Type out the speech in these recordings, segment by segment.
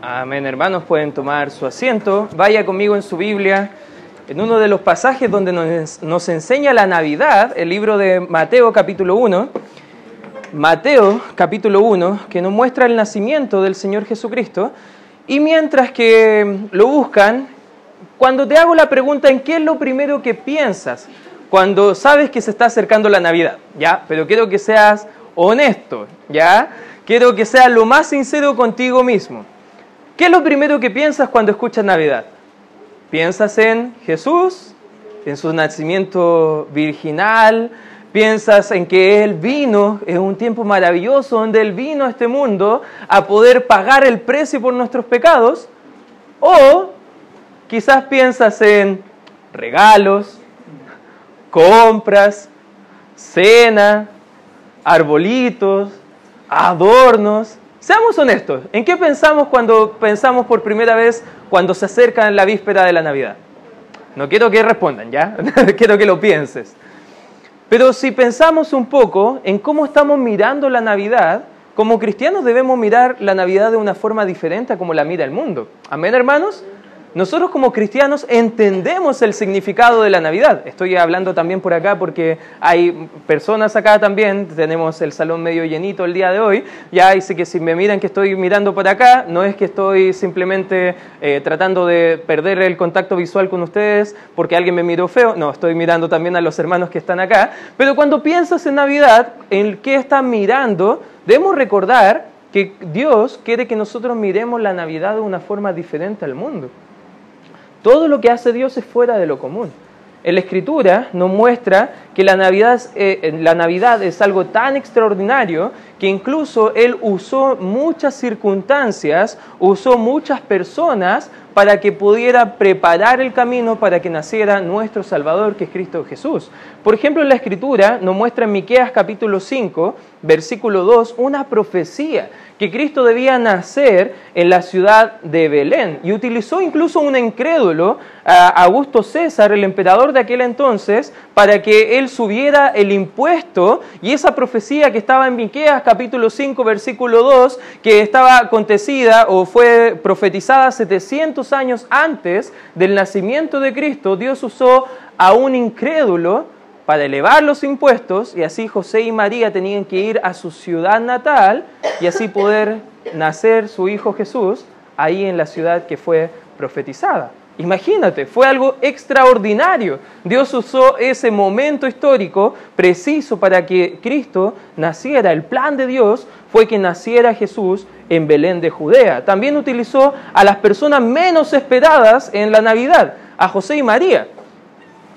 Amén, hermanos, pueden tomar su asiento. Vaya conmigo en su Biblia, en uno de los pasajes donde nos, enseña la Navidad, el libro de Mateo capítulo 1. Mateo capítulo 1, que nos muestra el nacimiento del Señor Jesucristo. Y mientras que lo buscan, cuando te hago la pregunta en qué es lo primero que piensas cuando sabes que se está acercando la Navidad, ¿ya? Pero quiero que seas honesto, ¿ya? Quiero que seas lo más sincero contigo mismo. ¿Qué es lo primero que piensas cuando escuchas Navidad? ¿Piensas en Jesús? ¿En su nacimiento virginal? ¿Piensas en que Él vino en un tiempo maravilloso donde Él vino a este mundo a poder pagar el precio por nuestros pecados? ¿O quizás piensas en regalos, compras, cena, arbolitos, adornos? Seamos honestos, ¿en qué pensamos cuando pensamos por primera vez cuando se acerca la víspera de la Navidad? No quiero que respondan, ¿ya? quiero que lo pienses. Pero si pensamos un poco en cómo estamos mirando la Navidad, como cristianos debemos mirar la Navidad de una forma diferente a como la mira el mundo. Amén, hermanos. Nosotros como cristianos entendemos el significado de la Navidad. Estoy hablando también por acá porque hay personas acá también, tenemos el salón medio llenito el día de hoy, ya dice que si me miran que estoy mirando por acá, no es que estoy simplemente eh, tratando de perder el contacto visual con ustedes porque alguien me miró feo, no, estoy mirando también a los hermanos que están acá, pero cuando piensas en Navidad, en qué están mirando, debemos recordar que Dios quiere que nosotros miremos la Navidad de una forma diferente al mundo. Todo lo que hace Dios es fuera de lo común. En la Escritura nos muestra que la Navidad, eh, la Navidad es algo tan extraordinario que incluso Él usó muchas circunstancias, usó muchas personas para que pudiera preparar el camino para que naciera nuestro Salvador, que es Cristo Jesús. Por ejemplo, en la Escritura nos muestra en Miqueas capítulo 5, versículo 2, una profecía que Cristo debía nacer en la ciudad de Belén. Y utilizó incluso un incrédulo, Augusto César, el emperador de aquel entonces, para que él subiera el impuesto. Y esa profecía que estaba en Miqueas capítulo 5, versículo 2, que estaba acontecida o fue profetizada 700 años antes del nacimiento de Cristo, Dios usó a un incrédulo para elevar los impuestos y así José y María tenían que ir a su ciudad natal y así poder nacer su hijo Jesús ahí en la ciudad que fue profetizada. Imagínate, fue algo extraordinario. Dios usó ese momento histórico preciso para que Cristo naciera. El plan de Dios fue que naciera Jesús en Belén de Judea. También utilizó a las personas menos esperadas en la Navidad, a José y María.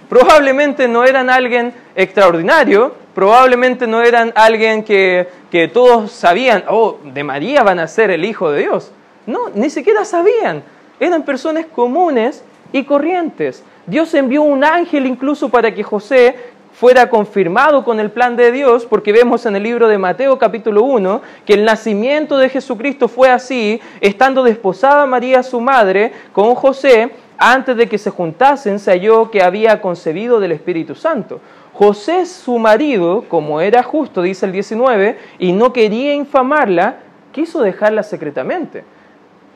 Probablemente no eran alguien extraordinario, probablemente no eran alguien que, que todos sabían, oh, de María van a ser el Hijo de Dios. No, ni siquiera sabían. Eran personas comunes y corrientes. Dios envió un ángel incluso para que José fuera confirmado con el plan de Dios, porque vemos en el libro de Mateo capítulo 1 que el nacimiento de Jesucristo fue así, estando desposada María su madre con José, antes de que se juntasen, se halló que había concebido del Espíritu Santo. José, su marido, como era justo, dice el 19, y no quería infamarla, quiso dejarla secretamente.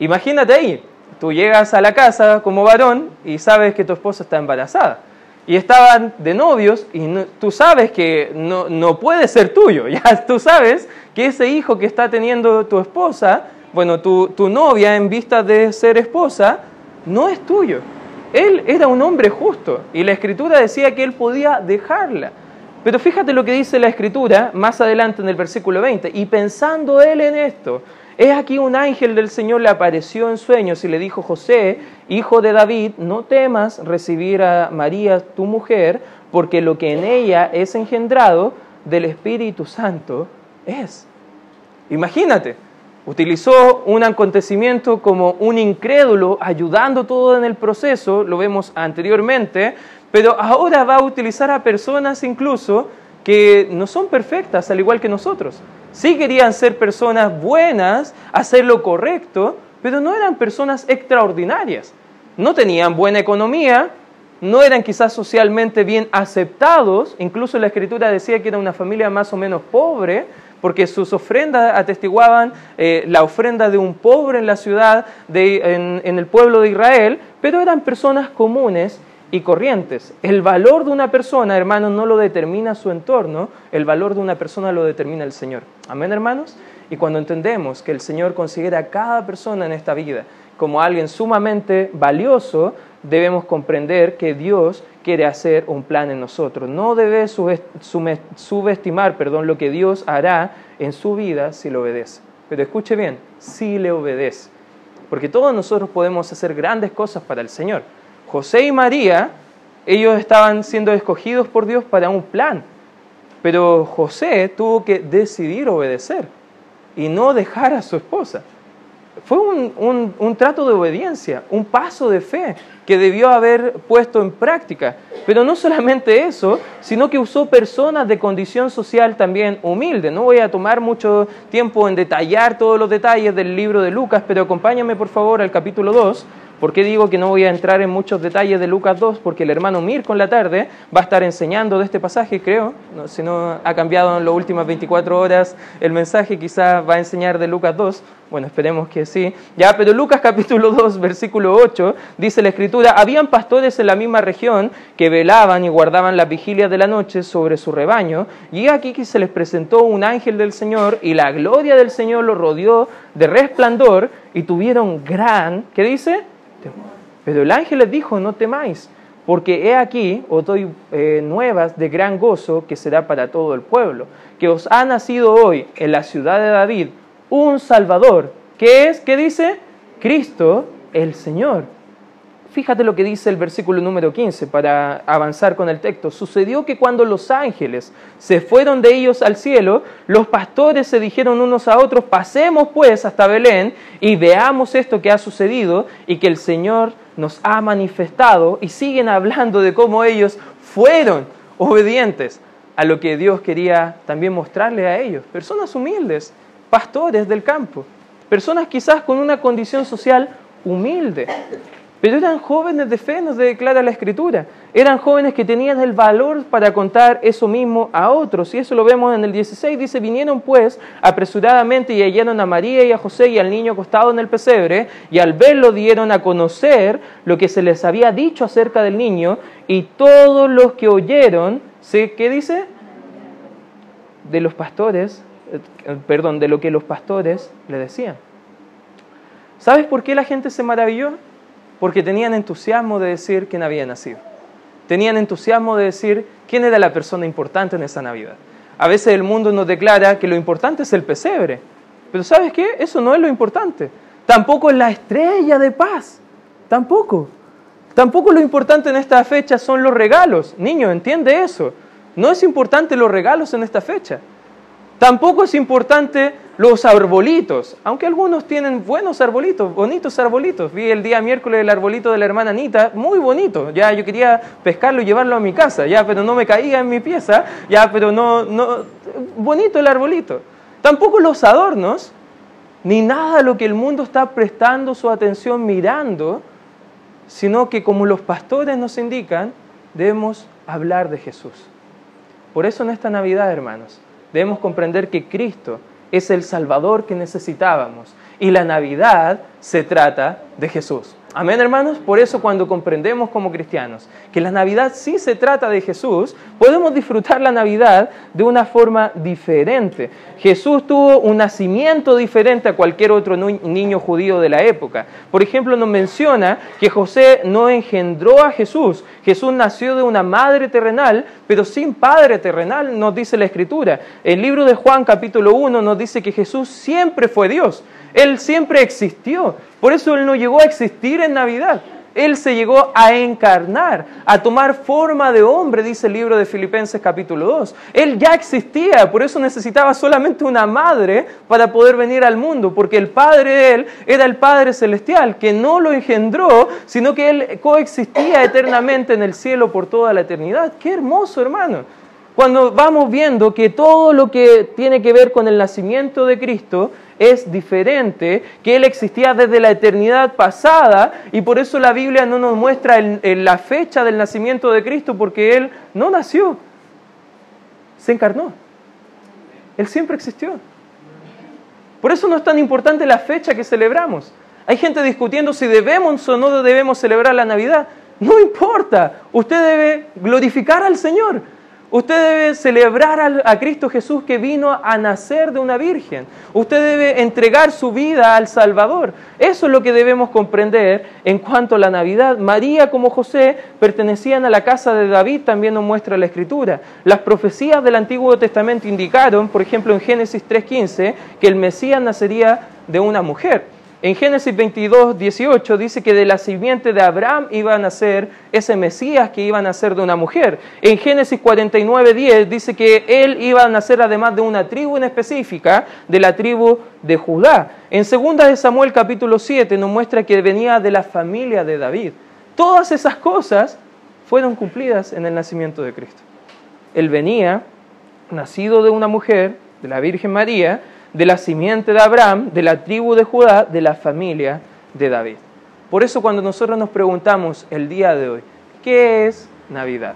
Imagínate ahí, tú llegas a la casa como varón y sabes que tu esposa está embarazada. Y estaban de novios y tú sabes que no, no puede ser tuyo. Ya tú sabes que ese hijo que está teniendo tu esposa, bueno, tu, tu novia en vista de ser esposa, no es tuyo. Él era un hombre justo y la escritura decía que él podía dejarla. Pero fíjate lo que dice la escritura más adelante en el versículo 20. Y pensando él en esto, es aquí un ángel del Señor le apareció en sueños y le dijo, José, hijo de David, no temas recibir a María, tu mujer, porque lo que en ella es engendrado del Espíritu Santo es. Imagínate, Utilizó un acontecimiento como un incrédulo ayudando todo en el proceso, lo vemos anteriormente, pero ahora va a utilizar a personas incluso que no son perfectas, al igual que nosotros. Sí querían ser personas buenas, hacer lo correcto, pero no eran personas extraordinarias. No tenían buena economía, no eran quizás socialmente bien aceptados, incluso la escritura decía que era una familia más o menos pobre, porque sus ofrendas atestiguaban eh, la ofrenda de un pobre en la ciudad, en, en el pueblo de Israel, pero eran personas comunes y corrientes. El valor de una persona, hermanos, no lo determina su entorno, el valor de una persona lo determina el Señor. Amén, hermanos. Y cuando entendemos que el Señor considera a cada persona en esta vida como alguien sumamente valioso, debemos comprender que Dios quiere hacer un plan en nosotros. No debe subestimar perdón, lo que Dios hará en su vida si le obedece. Pero escuche bien, si le obedece. Porque todos nosotros podemos hacer grandes cosas para el Señor. José y María, ellos estaban siendo escogidos por Dios para un plan. Pero José tuvo que decidir obedecer y no dejar a su esposa. Fue un, trato de obediencia, un paso de fe que debió haber puesto en práctica. Pero no solamente eso, sino que usó personas de condición social también humilde. No voy a tomar mucho tiempo en detallar todos los detalles del libro de Lucas, pero acompáñame por favor al capítulo 2 ¿Por qué digo que no voy a entrar en muchos detalles de Lucas 2? Porque el hermano Mirko en la tarde va a estar enseñando de este pasaje, creo. si no ha cambiado en las últimas 24 horas el mensaje, quizás va a enseñar de Lucas 2. Bueno, esperemos que sí. Ya, pero Lucas capítulo 2, versículo 8, dice la escritura, habían pastores en la misma región que velaban y guardaban las vigilias de la noche sobre su rebaño, y aquí que se les presentó un ángel del Señor, y la gloria del Señor los rodeó de resplandor, y tuvieron gran, ¿qué dice? Pero el ángel les dijo, no temáis, porque he aquí os doy eh, nuevas de gran gozo que será para todo el pueblo, que os ha nacido hoy en la ciudad de David un Salvador, que es, ¿qué dice? Cristo el Señor. Fíjate lo que dice el versículo número 15 para avanzar con el texto. Sucedió que cuando los ángeles se fueron de ellos al cielo, los pastores se dijeron unos a otros, pasemos pues hasta Belén y veamos esto que ha sucedido y que el Señor nos ha manifestado y siguen hablando de cómo ellos fueron obedientes a lo que Dios quería también mostrarle a ellos. Personas humildes, pastores del campo, personas quizás con una condición social humilde, pero eran jóvenes de fe, nos declara la Escritura. Eran jóvenes que tenían el valor para contar eso mismo a otros. Y eso lo vemos en el 16. Dice, vinieron pues apresuradamente y hallaron a María y a José y al niño acostado en el pesebre. Y al verlo dieron a conocer lo que se les había dicho acerca del niño. Y todos los que oyeron, ¿qué dice? De los pastores, eh, perdón, de lo que los pastores le decían. ¿Sabes por qué la gente se maravilló? Porque tenían entusiasmo de decir quién había nacido. Tenían entusiasmo de decir quién era la persona importante en esa Navidad. A veces el mundo nos declara que lo importante es el pesebre, pero ¿sabes qué? Eso no es lo importante. Tampoco es la estrella de paz. Tampoco. Tampoco lo importante en esta fecha son los regalos. Niño, entiende eso. No es importante los regalos en esta fecha. Tampoco es importante los arbolitos, aunque algunos tienen buenos arbolitos, bonitos arbolitos. Vi el día miércoles el arbolito de la hermana Anita, muy bonito. Ya yo quería pescarlo y llevarlo a mi casa, ya, pero no me caía en mi pieza, ya, pero no, no, bonito el arbolito. Tampoco los adornos, ni nada lo que el mundo está prestando su atención mirando, sino que como los pastores nos indican, debemos hablar de Jesús. Por eso en esta Navidad, hermanos, debemos comprender que Cristo es el Salvador que necesitábamos. Y la Navidad se trata de Jesús. Amén, hermanos. Por eso cuando comprendemos como cristianos que la Navidad sí se trata de Jesús, podemos disfrutar la Navidad de una forma diferente. Jesús tuvo un nacimiento diferente a cualquier otro niño judío de la época. Por ejemplo, nos menciona que José no engendró a Jesús. Jesús nació de una madre terrenal, pero sin padre terrenal, nos dice la Escritura. El libro de Juan capítulo 1 nos dice que Jesús siempre fue Dios. Él siempre existió. Por eso Él no llegó a existir en Navidad. Él se llegó a encarnar, a tomar forma de hombre, dice el libro de Filipenses capítulo 2. Él ya existía, por eso necesitaba solamente una madre para poder venir al mundo, porque el Padre de Él era el Padre Celestial, que no lo engendró, sino que Él coexistía eternamente en el cielo por toda la eternidad. Qué hermoso, hermano cuando vamos viendo que todo lo que tiene que ver con el nacimiento de Cristo es diferente, que Él existía desde la eternidad pasada y por eso la Biblia no nos muestra la fecha del nacimiento de Cristo porque Él no nació, se encarnó. Él siempre existió. Por eso no es tan importante la fecha que celebramos. Hay gente discutiendo si debemos o no debemos celebrar la Navidad. No importa, usted debe glorificar al Señor. Usted debe celebrar a Cristo Jesús que vino a nacer de una virgen. Usted debe entregar su vida al Salvador. Eso es lo que debemos comprender en cuanto a la Navidad. María como José pertenecían a la casa de David, también nos muestra la Escritura. Las profecías del Antiguo Testamento indicaron, por ejemplo en Génesis 3.15, que el Mesías nacería de una mujer. En Génesis 22, 18 dice que de la simiente de Abraham iba a nacer ese Mesías que iba a nacer de una mujer. En Génesis 49, 10 dice que él iba a nacer además de una tribu en específica, de la tribu de Judá. En 2 de Samuel capítulo 7 nos muestra que venía de la familia de David. Todas esas cosas fueron cumplidas en el nacimiento de Cristo. Él venía, nacido de una mujer, de la Virgen María, de la simiente de Abraham, de la tribu de Judá, de la familia de David. Por eso cuando nosotros nos preguntamos el día de hoy, ¿qué es Navidad?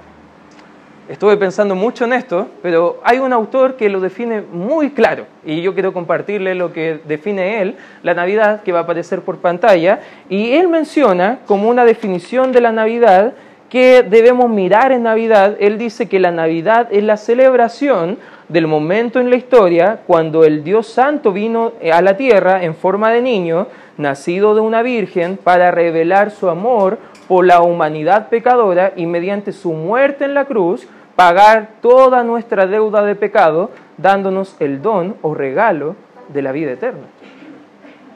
Estuve pensando mucho en esto, pero hay un autor que lo define muy claro y yo quiero compartirle lo que define él, la Navidad, que va a aparecer por pantalla, y él menciona como una definición de la Navidad que debemos mirar en Navidad. Él dice que la Navidad es la celebración del momento en la historia cuando el Dios Santo vino a la tierra en forma de niño, nacido de una virgen, para revelar su amor por la humanidad pecadora y mediante su muerte en la cruz pagar toda nuestra deuda de pecado, dándonos el don o regalo de la vida eterna.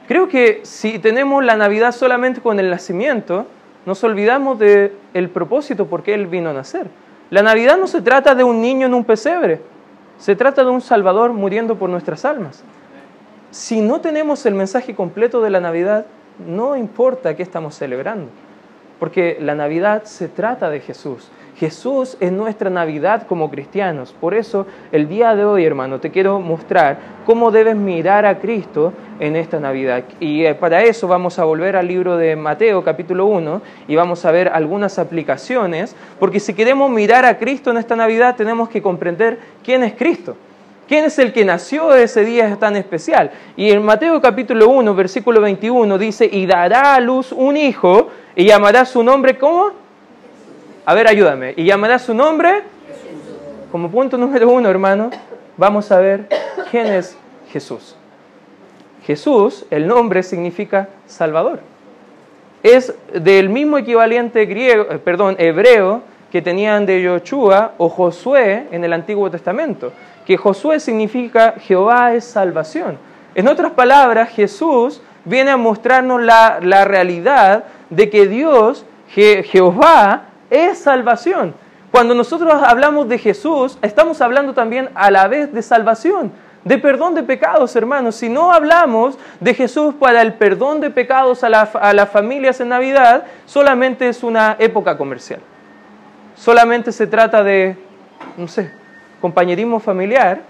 Creo que si tenemos la Navidad solamente con el nacimiento, nos olvidamos del el propósito por qué Él vino a nacer. La Navidad no se trata de un niño en un pesebre, se trata de un Salvador muriendo por nuestras almas. Si no tenemos el mensaje completo de la Navidad, no importa qué estamos celebrando, porque la Navidad se trata de Jesús. Jesús es nuestra Navidad como cristianos. Por eso, el día de hoy, hermano, te quiero mostrar cómo debes mirar a Cristo en esta Navidad. Y eh, para eso vamos a volver al libro de Mateo capítulo 1 y vamos a ver algunas aplicaciones, porque si queremos mirar a Cristo en esta Navidad, tenemos que comprender quién es Cristo. ¿Quién es el que nació ese día tan especial? Y en Mateo capítulo 1, versículo 21 dice, y dará a luz un hijo y llamará su nombre, ¿cómo? A ver, ayúdame. ¿Y llamará su nombre? Como punto número uno, hermano, vamos a ver quién es Jesús. Jesús, el nombre significa Salvador. Es del mismo equivalente griego, eh, perdón, hebreo que tenían de Yoshua o Josué en el Antiguo Testamento, que Josué significa Jehová es salvación. En otras palabras, Jesús viene a mostrarnos la, la realidad de que Dios, Jehová, es salvación. Cuando nosotros hablamos de Jesús, estamos hablando también a la vez de salvación, de perdón de pecados, hermanos. Si no hablamos de Jesús para el perdón de pecados a, a las familias en Navidad, solamente es una época comercial. Solamente se trata de, no sé, compañerismo familiar,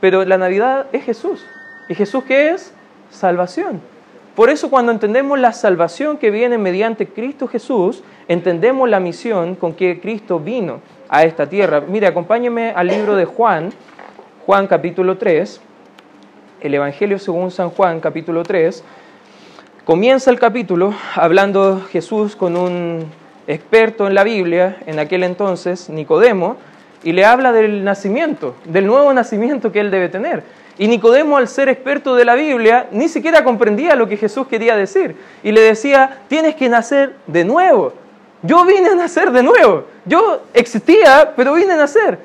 pero la Navidad es Jesús. ¿Y Jesús qué es? Salvación. Por eso cuando entendemos la salvación que viene mediante Cristo Jesús, entendemos la misión con que Cristo vino a esta tierra. Mire, acompáñeme al libro de Juan, Juan capítulo 3, el Evangelio según San Juan capítulo 3. Comienza el capítulo hablando Jesús con un experto en la Biblia, en aquel entonces, Nicodemo, y le habla del nacimiento, del nuevo nacimiento que él debe tener. Y Nicodemo, al ser experto de la Biblia, ni siquiera comprendía lo que Jesús quería decir. Y le decía, tienes que nacer de nuevo. Yo vine a nacer de nuevo. Yo existía, pero vine a nacer.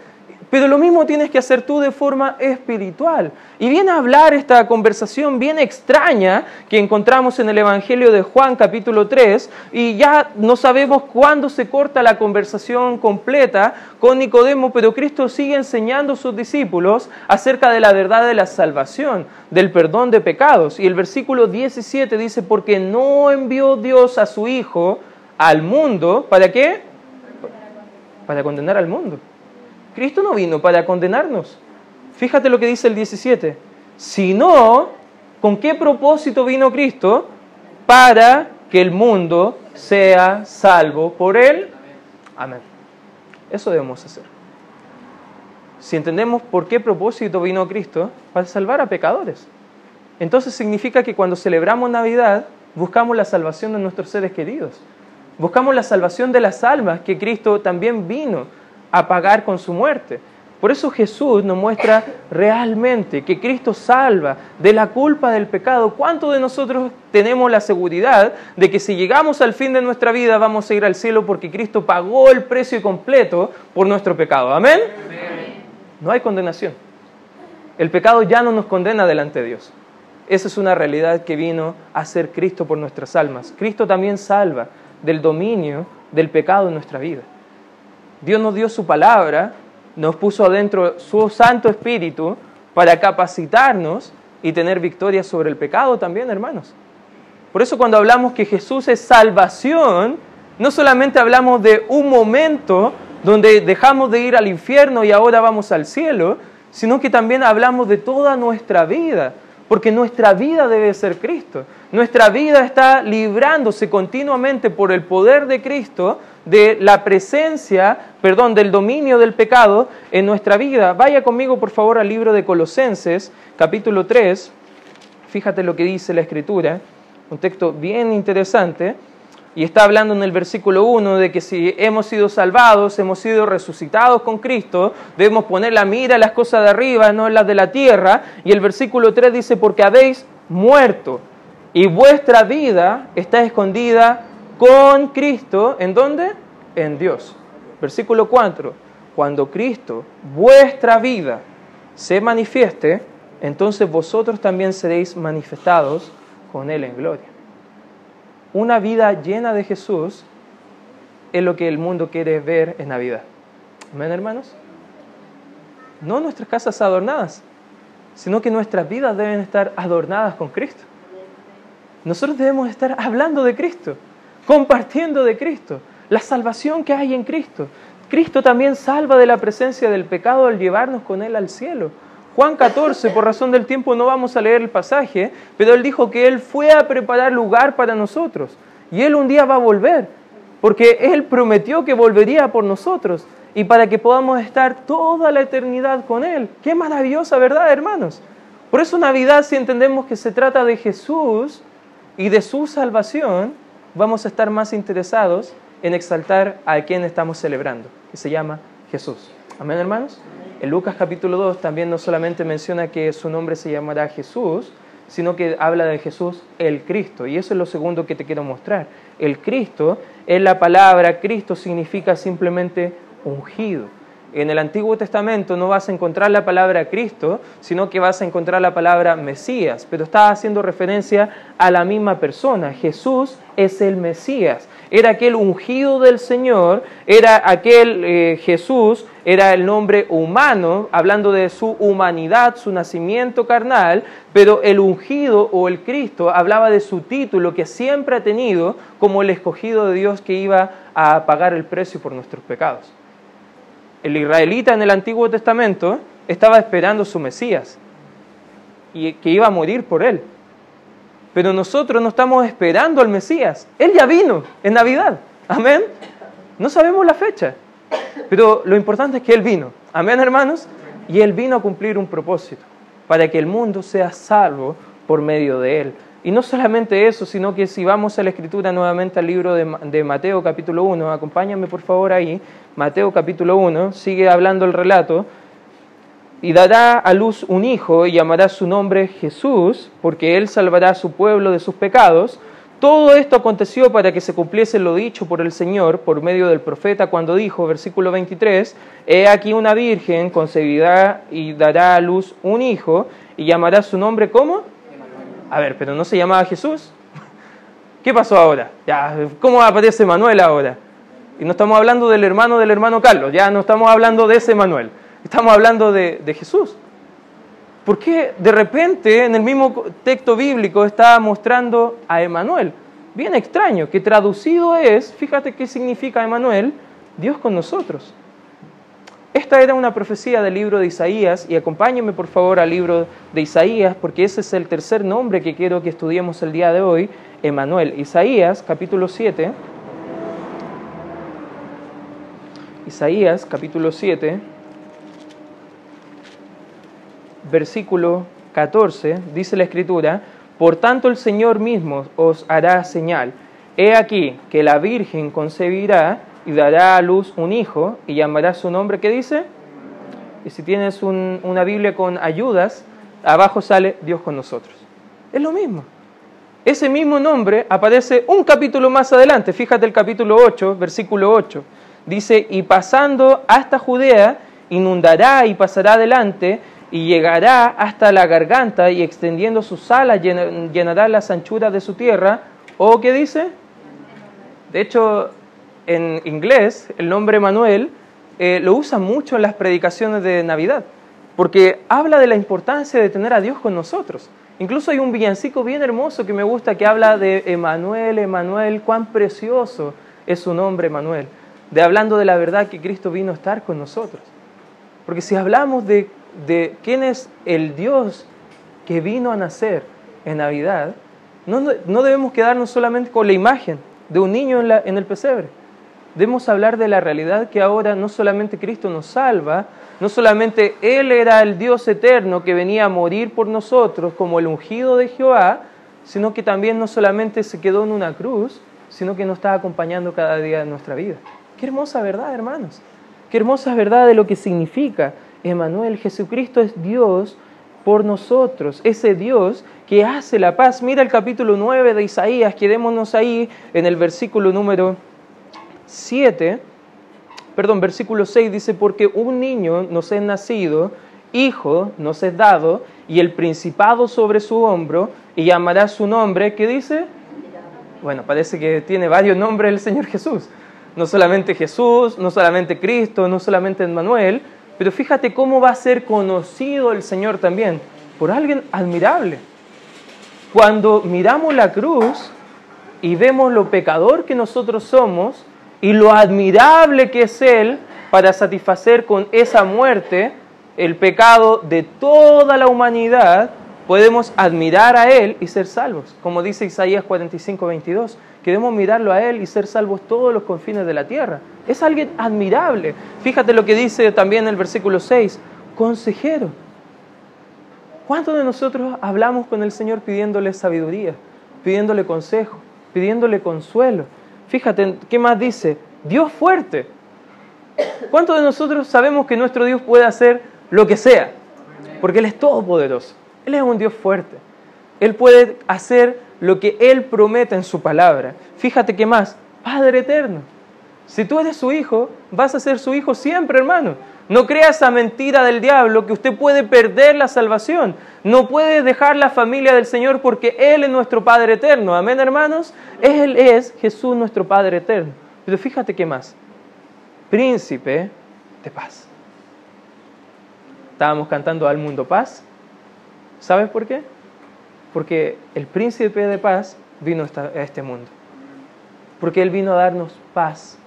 Pero lo mismo tienes que hacer tú de forma espiritual. Y viene a hablar esta conversación bien extraña que encontramos en el Evangelio de Juan capítulo 3 y ya no sabemos cuándo se corta la conversación completa con Nicodemo, pero Cristo sigue enseñando a sus discípulos acerca de la verdad de la salvación, del perdón de pecados. Y el versículo 17 dice, porque no envió Dios a su Hijo al mundo, ¿para qué? Para condenar al mundo Cristo no vino para condenarnos. Fíjate lo que dice el 17. Sino, ¿con qué propósito vino Cristo? Para que el mundo sea salvo por él. Amén. Eso debemos hacer. si entendemos por qué propósito vino Cristo, para salvar a pecadores. Entonces significa que cuando celebramos Navidad, buscamos la salvación de nuestros seres queridos. Buscamos la salvación de las almas que Cristo también vino a pagar con su muerte. Por eso Jesús nos muestra realmente que Cristo salva de la culpa del pecado. ¿Cuántos de nosotros tenemos la seguridad de que si llegamos al fin de nuestra vida vamos a ir al cielo porque Cristo pagó el precio completo por nuestro pecado? Amén. No hay condenación. El pecado ya no nos condena delante de Dios. Esa es una realidad que vino a ser Cristo por nuestras almas. Cristo también salva del dominio del pecado en nuestra vida. Dios nos dio su palabra nos puso adentro su Santo Espíritu para capacitarnos y tener victoria sobre el pecado también, hermanos. Por eso cuando hablamos que Jesús es salvación, no solamente hablamos de un momento donde dejamos de ir al infierno y ahora vamos al cielo, sino que también hablamos de toda nuestra vida, porque nuestra vida debe ser Cristo. Nuestra vida está librándose continuamente por el poder de Cristo de la presencia, perdón, del dominio del pecado en nuestra vida. Vaya conmigo, por favor, al libro de Colosenses, capítulo 3. Fíjate lo que dice la Escritura, un texto bien interesante. Y está hablando en el versículo 1 de que si hemos sido salvados, hemos sido resucitados con Cristo, debemos poner la mira en las cosas de arriba, no en las de la tierra. Y el versículo 3 dice, porque habéis muerto y vuestra vida está escondida con Cristo, ¿en dónde? En Dios. Versículo 4, cuando Cristo, vuestra vida, se manifieste, entonces vosotros también seréis manifestados con Él en gloria. Una vida llena de Jesús es lo que el mundo quiere ver en Navidad. ¿Amén, hermanos? No nuestras casas adornadas, sino que nuestras vidas deben estar adornadas con Cristo. Nosotros debemos estar hablando de Cristo compartiendo de Cristo, la salvación que hay en Cristo. Cristo también salva de la presencia del pecado al llevarnos con Él al cielo. Juan 14, por razón del tiempo no vamos a leer el pasaje, pero Él dijo que Él fue a preparar lugar para nosotros y Él un día va a volver, porque Él prometió que volvería por nosotros y para que podamos estar toda la eternidad con Él. Qué maravillosa verdad, hermanos. Por eso Navidad, si entendemos que se trata de Jesús y de su salvación, vamos a estar más interesados en exaltar a quien estamos celebrando, que se llama Jesús. Amén, hermanos. En Lucas capítulo 2 también no solamente menciona que su nombre se llamará Jesús, sino que habla de Jesús el Cristo. Y eso es lo segundo que te quiero mostrar. El Cristo es la palabra, Cristo significa simplemente ungido. En el Antiguo Testamento no vas a encontrar la palabra Cristo, sino que vas a encontrar la palabra Mesías, pero está haciendo referencia a la misma persona. Jesús es el Mesías, era aquel ungido del Señor, era aquel eh, Jesús, era el nombre humano, hablando de su humanidad, su nacimiento carnal, pero el ungido o el Cristo hablaba de su título que siempre ha tenido como el escogido de Dios que iba a pagar el precio por nuestros pecados el israelita en el Antiguo Testamento estaba esperando su Mesías y que iba a morir por él. Pero nosotros no estamos esperando al Mesías. Él ya vino en Navidad. Amén. No sabemos la fecha, pero lo importante es que Él vino. Amén, hermanos. Y Él vino a cumplir un propósito, para que el mundo sea salvo por medio de Él. Y no solamente eso, sino que si vamos a la escritura nuevamente al libro de, Mateo capítulo 1, acompáñame por favor ahí, Mateo capítulo 1, sigue hablando el relato, y dará a luz un hijo y llamará su nombre Jesús, porque él salvará a su pueblo de sus pecados. Todo esto aconteció para que se cumpliese lo dicho por el Señor por medio del profeta cuando dijo, versículo 23, He aquí una virgen concebirá y dará a luz un hijo y llamará su nombre ¿cómo? A ver, pero no se llamaba Jesús. ¿Qué pasó ahora? ¿Cómo aparece Manuel ahora? Y no estamos hablando del hermano del hermano Carlos, ya no estamos hablando de ese Manuel, estamos hablando de, de Jesús. ¿Por qué de repente en el mismo texto bíblico está mostrando a Emanuel? Bien extraño, que traducido es, fíjate qué significa Emanuel, Dios con nosotros. Esta era una profecía del libro de Isaías y acompáñenme por favor al libro de Isaías porque ese es el tercer nombre que quiero que estudiemos el día de hoy, Emanuel. Isaías capítulo 7. Isaías capítulo 7. versículo 14, dice la Escritura, por tanto el Señor mismo os hará señal. He aquí que la Virgen concebirá y dará a luz un hijo y llamará su nombre, ¿qué dice? Y si tienes una Biblia con ayudas, abajo sale Dios con nosotros. Es lo mismo. Ese mismo nombre aparece un capítulo más adelante. Fíjate el capítulo 8, versículo 8. Dice, y pasando hasta Judea, inundará y pasará adelante y llegará hasta la garganta y extendiendo sus alas llenará las anchuras de su tierra. ¿O qué dice? De hecho, en inglés, el nombre Manuel eh, lo usa mucho en las predicaciones de Navidad, porque habla de la importancia de tener a Dios con nosotros. Incluso hay un villancico bien hermoso que me gusta que habla de Emanuel, Emanuel, cuán precioso es su nombre, Emanuel, de hablando de la verdad que Cristo vino a estar con nosotros. Porque si hablamos de, quién es el Dios que vino a nacer en Navidad, no, no debemos quedarnos solamente con la imagen de un niño en el pesebre. Debemos hablar de la realidad que ahora no solamente Cristo nos salva, no solamente Él era el Dios eterno que venía a morir por nosotros como el ungido de Jehová, sino que también no solamente se quedó en una cruz, sino que nos está acompañando cada día de nuestra vida. Qué hermosa verdad, hermanos. Qué hermosa verdad de lo que significa Emanuel. Jesucristo es Dios por nosotros, ese Dios que hace la paz. Mira el capítulo 9 de Isaías, quedémonos ahí en el versículo número 7 perdón, versículo 6 dice, porque un niño nos es nacido, hijo nos es dado, y el principado sobre su hombro, y llamará su nombre, ¿qué dice? Bueno, parece que tiene varios nombres el Señor Jesús. No solamente Jesús, no solamente Cristo, no solamente Emmanuel, pero fíjate cómo va a ser conocido el Señor también, por alguien admirable. Cuando miramos la cruz y vemos lo pecador que nosotros somos, y lo admirable que es Él para satisfacer con esa muerte el pecado de toda la humanidad, podemos admirar a Él y ser salvos. Como dice Isaías 45, 22, queremos mirarlo a Él y ser salvos todos los confines de la tierra. Es alguien admirable. Fíjate lo que dice también el versículo 6, consejero. ¿Cuántos de nosotros hablamos con el Señor pidiéndole sabiduría, pidiéndole consejo, pidiéndole consuelo? Fíjate, ¿qué más dice? Dios fuerte. ¿Cuántos de nosotros sabemos que nuestro Dios puede hacer lo que sea? Porque Él es todopoderoso. Él es un Dios fuerte. Él puede hacer lo que Él promete en su palabra. Fíjate qué más, Padre eterno. Si tú eres su hijo, vas a ser su hijo siempre, hermano. No crea esa mentira del diablo que usted puede perder la salvación. No puede dejar la familia del Señor porque Él es nuestro Padre eterno. Amén, hermanos. Él es Jesús nuestro Padre eterno. Pero fíjate qué más. Príncipe de paz. Estábamos cantando al mundo paz. ¿Sabes por qué? Porque el príncipe de paz vino a este mundo. Porque Él vino a darnos paz.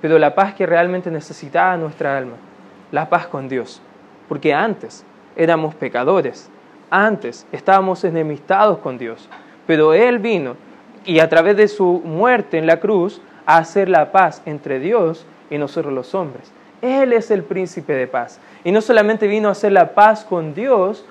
Pero la paz que realmente necesitaba nuestra alma la paz con Dios. Porque antes éramos pecadores, antes estábamos enemistados con Dios, pero Él vino y a través de su muerte en la cruz a hacer la paz entre Dios y nosotros los hombres. Él es el príncipe de paz. Y no solamente vino a hacer la paz con Dios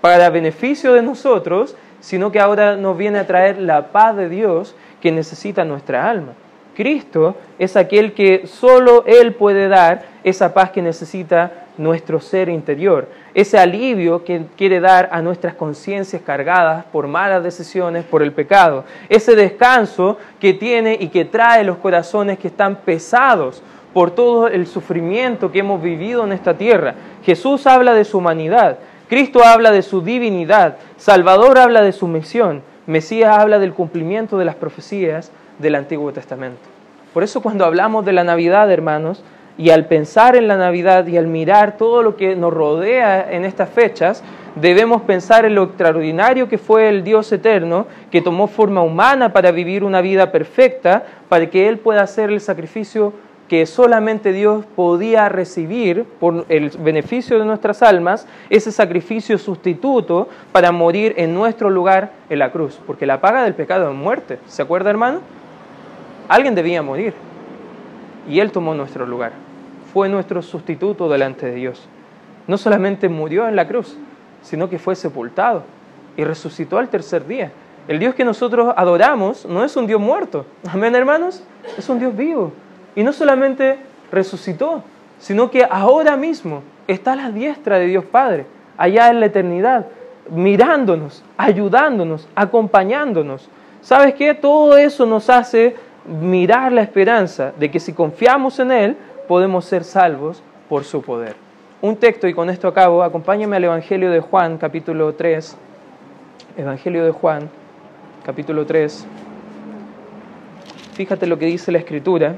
para beneficio de nosotros, sino que ahora nos viene a traer la paz de Dios que necesita nuestra alma. Cristo es aquel que solo Él puede dar esa paz que necesita nuestro ser interior, ese alivio que quiere dar a nuestras conciencias cargadas por malas decisiones, por el pecado, ese descanso que tiene y que trae los corazones que están pesados por todo el sufrimiento que hemos vivido en esta tierra. Jesús habla de su humanidad, Cristo habla de su divinidad, Salvador habla de su misión, Mesías habla del cumplimiento de las profecías del Antiguo Testamento. Por eso cuando hablamos de la Navidad, hermanos, y al pensar en la Navidad y al mirar todo lo que nos rodea en estas fechas, debemos pensar en lo extraordinario que fue el Dios eterno, que tomó forma humana para vivir una vida perfecta, para que Él pueda hacer el sacrificio que solamente Dios podía recibir por el beneficio de nuestras almas, ese sacrificio sustituto para morir en nuestro lugar en la cruz, porque la paga del pecado es muerte. ¿Se acuerda, hermano? Alguien debía morir y Él tomó nuestro lugar. Fue nuestro sustituto delante de Dios. No solamente murió en la cruz, sino que fue sepultado y resucitó al tercer día. El Dios que nosotros adoramos no es un Dios muerto, amén hermanos, es un Dios vivo. Y no solamente resucitó, sino que ahora mismo está a la diestra de Dios Padre, allá en la eternidad, mirándonos, ayudándonos, acompañándonos. ¿Sabes qué? Todo eso nos hace mirar la esperanza de que si confiamos en Él, podemos ser salvos por su poder. Un texto, y con esto acabo, acompáñame al Evangelio de Juan, capítulo 3. Evangelio de Juan, capítulo 3. Fíjate lo que dice la Escritura.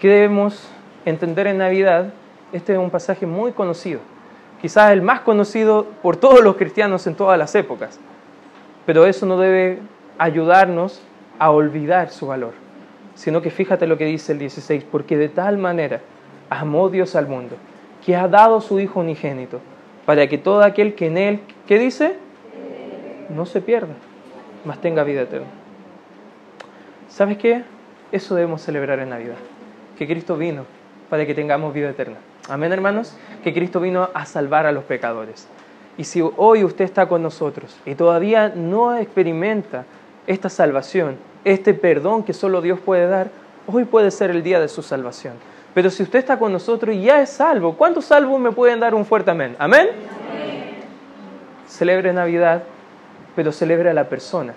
¿Qué debemos entender en Navidad? Este es un pasaje muy conocido, quizás el más conocido por todos los cristianos en todas las épocas, pero eso no debe ayudarnos a olvidar su valor, sino que fíjate lo que dice el 16, porque de tal manera amó Dios al mundo, que ha dado su Hijo unigénito, para que todo aquel que en Él, ¿qué dice? No se pierda, mas tenga vida eterna. ¿Sabes qué? Eso debemos celebrar en Navidad, que Cristo vino para que tengamos vida eterna. Amén, hermanos, que Cristo vino a salvar a los pecadores. Y si hoy usted está con nosotros y todavía no experimenta esta salvación, este perdón que solo Dios puede dar, hoy puede ser el día de su salvación. Pero si usted está con nosotros y ya es salvo, ¿cuántos salvos me pueden dar un fuerte amén? ¿Amén? Celebre Navidad, pero celebre a la persona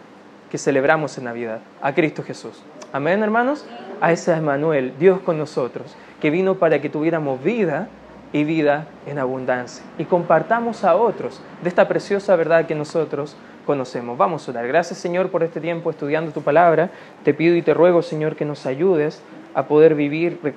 que celebramos en Navidad, a Cristo Jesús. Amén, hermanos. A ese Emmanuel, Dios con nosotros, que vino para que tuviéramos vida y vida en abundancia. Y compartamos a otros de esta preciosa verdad que nosotros conocemos. Vamos a orar. Gracias, Señor, por este tiempo estudiando tu palabra. Te pido y te ruego, Señor, que nos ayudes a poder vivir recordando